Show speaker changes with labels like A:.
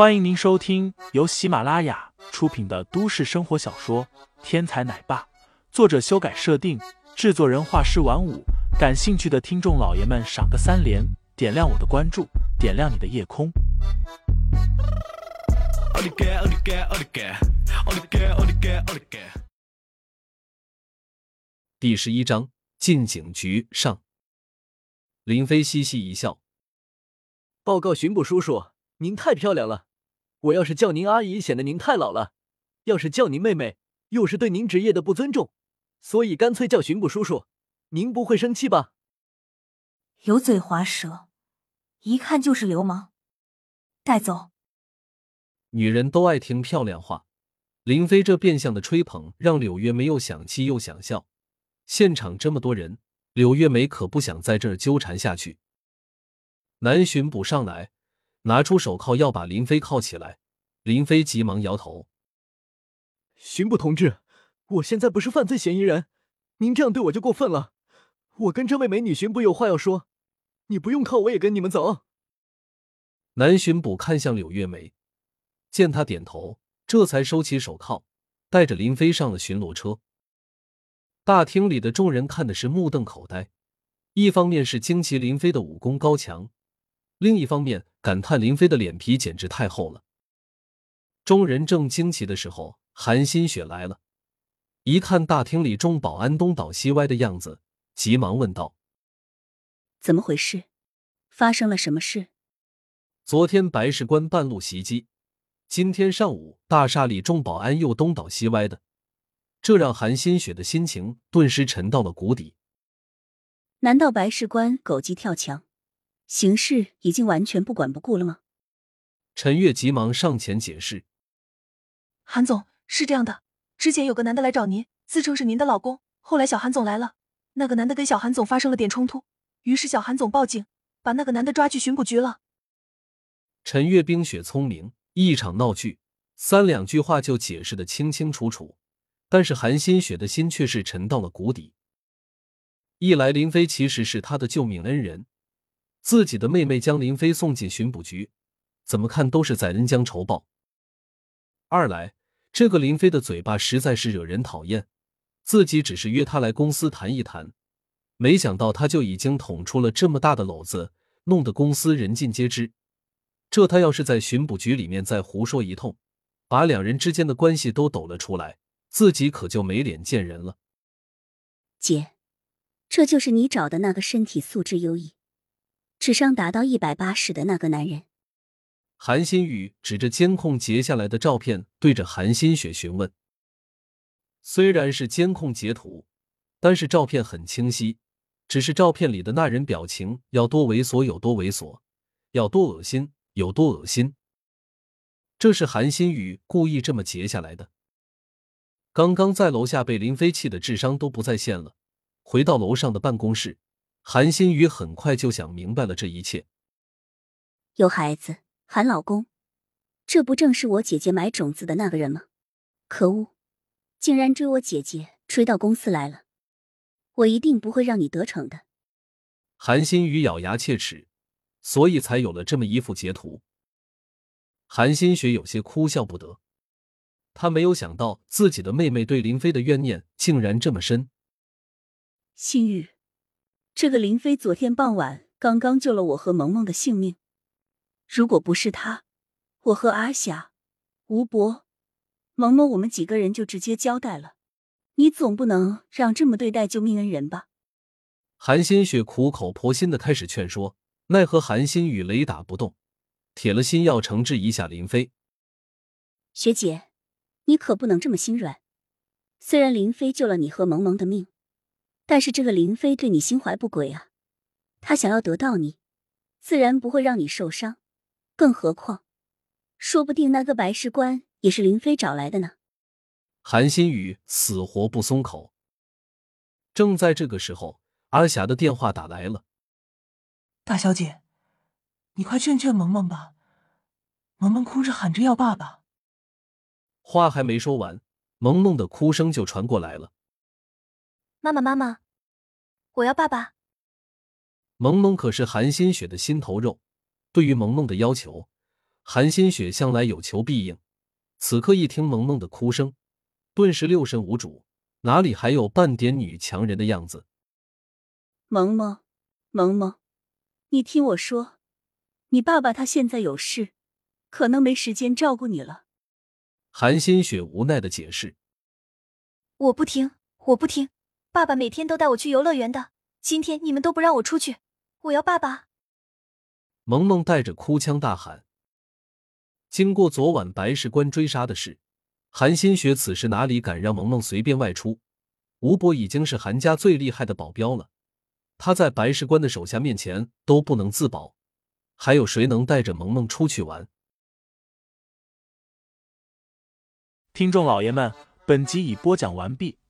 A: 欢迎您收听由喜马拉雅出品的都市生活小说《天才奶爸》，作者修改设定，制作人画师晚舞。感兴趣的听众老爷们，赏个三连，点亮我的关注，点亮你的夜空。
B: 第十一章进警局上。林飞嘻嘻一笑，
C: 报告巡捕叔叔，您太漂亮了。我要是叫您阿姨，显得您太老了；要是叫您妹妹，又是对您职业的不尊重。所以干脆叫巡捕叔叔，您不会生气吧？
D: 油嘴滑舌，一看就是流氓。带走。
B: 女人都爱听漂亮话，林飞这变相的吹捧让柳月梅又想气又想笑。现场这么多人。柳月梅可不想在这儿纠缠下去。男巡捕上来，拿出手铐要把林飞铐起来。林飞急忙摇头：“
C: 巡捕同志，我现在不是犯罪嫌疑人，您这样对我就过分了。我跟这位美女巡捕有话要说，你不用铐，我也跟你们走。”
B: 男巡捕看向柳月梅，见她点头，这才收起手铐，带着林飞上了巡逻车。大厅里的众人看的是目瞪口呆，一方面是惊奇林飞的武功高强，另一方面感叹林飞的脸皮简直太厚了。众人正惊奇的时候，韩新雪来了，一看大厅里众保安东倒西歪的样子，急忙问道：“
D: 怎么回事？发生了什么事？”
B: 昨天白事官半路袭击，今天上午大厦里众保安又东倒西歪的。这让韩新雪的心情顿时沉到了谷底。
D: 难道白事官狗急跳墙，形势已经完全不管不顾了吗？
B: 陈月急忙上前解释：“
E: 韩总是这样的，之前有个男的来找您，自称是您的老公。后来小韩总来了，那个男的跟小韩总发生了点冲突，于是小韩总报警，把那个男的抓去巡捕局了。”
B: 陈月冰雪聪明，一场闹剧，三两句话就解释的清清楚楚。但是韩新雪的心却是沉到了谷底。一来，林飞其实是他的救命恩人，自己的妹妹将林飞送进巡捕局，怎么看都是在恩将仇报；二来，这个林飞的嘴巴实在是惹人讨厌，自己只是约他来公司谈一谈，没想到他就已经捅出了这么大的篓子，弄得公司人尽皆知。这他要是在巡捕局里面再胡说一通，把两人之间的关系都抖了出来。自己可就没脸见人了。
D: 姐，这就是你找的那个身体素质优异、智商达到一百八十的那个男人。
B: 韩新宇指着监控截下来的照片，对着韩新雪询问。虽然是监控截图，但是照片很清晰。只是照片里的那人表情要多猥琐有多猥琐，要多恶心有多恶心。这是韩新宇故意这么截下来的。刚刚在楼下被林飞气的智商都不在线了，回到楼上的办公室，韩新宇很快就想明白了这一切。
D: 有孩子，韩老公，这不正是我姐姐买种子的那个人吗？可恶，竟然追我姐姐追到公司来了！我一定不会让你得逞的。
B: 韩新宇咬牙切齿，所以才有了这么一幅截图。韩新雪有些哭笑不得。他没有想到自己的妹妹对林飞的怨念竟然这么深。
D: 心雨，这个林飞昨天傍晚刚刚救了我和萌萌的性命，如果不是他，我和阿霞、吴博、萌萌我们几个人就直接交代了。你总不能让这么对待救命恩人吧？
B: 韩新雪苦口婆心的开始劝说，奈何韩新雨雷打不动，铁了心要惩治一下林飞。
D: 学姐。你可不能这么心软。虽然林飞救了你和萌萌的命，但是这个林飞对你心怀不轨啊！他想要得到你，自然不会让你受伤。更何况，说不定那个白事官也是林飞找来的呢。
B: 韩新宇死活不松口。正在这个时候，阿霞的电话打来了：“
E: 大小姐，你快劝劝萌萌吧，萌萌哭着喊着要爸爸。”
B: 话还没说完，萌萌的哭声就传过来了。
E: 妈妈，妈妈，我要爸爸。
B: 萌萌可是韩新雪的心头肉，对于萌萌的要求，韩新雪向来有求必应，此刻一听萌萌的哭声，顿时六神无主，哪里还有半点女强人的样子？
D: 萌萌，萌萌，你听我说，你爸爸他现在有事，可能没时间照顾你了。
B: 韩新雪无奈的解释：“
E: 我不听，我不听，爸爸每天都带我去游乐园的，今天你们都不让我出去，我要爸爸。”
B: 萌萌带着哭腔大喊。经过昨晚白石关追杀的事，韩新雪此时哪里敢让萌萌随便外出？吴伯已经是韩家最厉害的保镖了，他在白石关的手下面前都不能自保，还有谁能带着萌萌出去玩？
A: 听众老爷们，本集已播讲完毕，